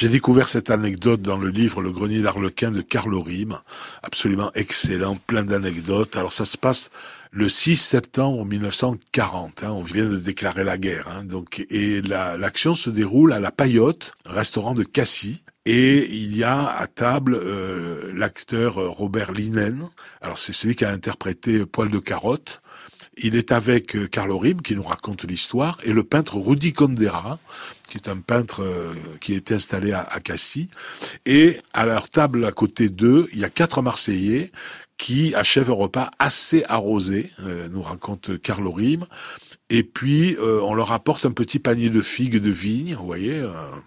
J'ai découvert cette anecdote dans le livre Le grenier d'Arlequin de Carl Rime, absolument excellent, plein d'anecdotes. Alors ça se passe le 6 septembre 1940. Hein, on vient de déclarer la guerre. Hein, donc et l'action se déroule à la Paillote, restaurant de Cassis. Et il y a à table euh, l'acteur Robert Linen. Alors c'est celui qui a interprété Poil de carotte. Il est avec euh, Carlo Rime qui nous raconte l'histoire et le peintre Rudy Condera qui est un peintre euh, qui est installé à, Cassis. Et à leur table à côté d'eux, il y a quatre Marseillais qui achèvent un repas assez arrosé, euh, nous raconte Carlo Rime. Et puis, on leur apporte un petit panier de figues de vigne, vous voyez,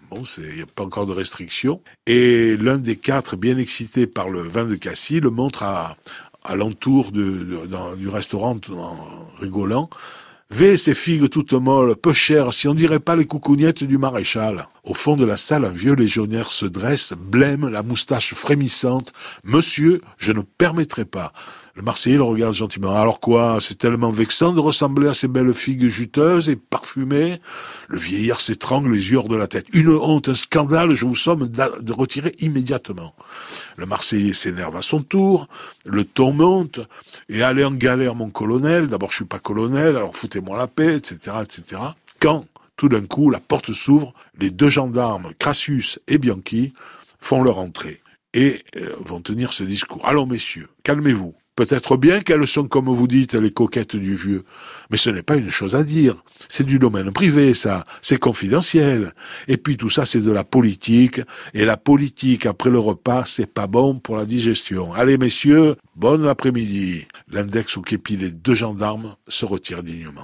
bon, il n'y a pas encore de restriction. Et l'un des quatre, bien excité par le vin de Cassis, le montre à, à l'entour de, du restaurant en rigolant. Vé ces figues toutes molles, peu chères, si on dirait pas les coucougnettes du maréchal. Au fond de la salle, un vieux légionnaire se dresse, blême, la moustache frémissante. Monsieur, je ne permettrai pas. Le Marseillais le regarde gentiment. Alors quoi, c'est tellement vexant de ressembler à ces belles figues juteuses et parfumées. Le vieillard s'étrangle les yeux hors de la tête. Une honte, un scandale, je vous somme de retirer immédiatement. Le Marseillais s'énerve à son tour, le ton monte, et allez en galère mon colonel, d'abord je suis pas colonel, alors foutez-moi la paix, etc., etc. Quand, tout d'un coup, la porte s'ouvre, les deux gendarmes, Crassus et Bianchi, font leur entrée et euh, vont tenir ce discours. Allons messieurs, calmez-vous. Peut-être bien qu'elles sont, comme vous dites, les coquettes du vieux. Mais ce n'est pas une chose à dire. C'est du domaine privé, ça. C'est confidentiel. Et puis tout ça, c'est de la politique. Et la politique, après le repas, c'est pas bon pour la digestion. Allez, messieurs, bon après-midi. L'index au képi les deux gendarmes se retire dignement.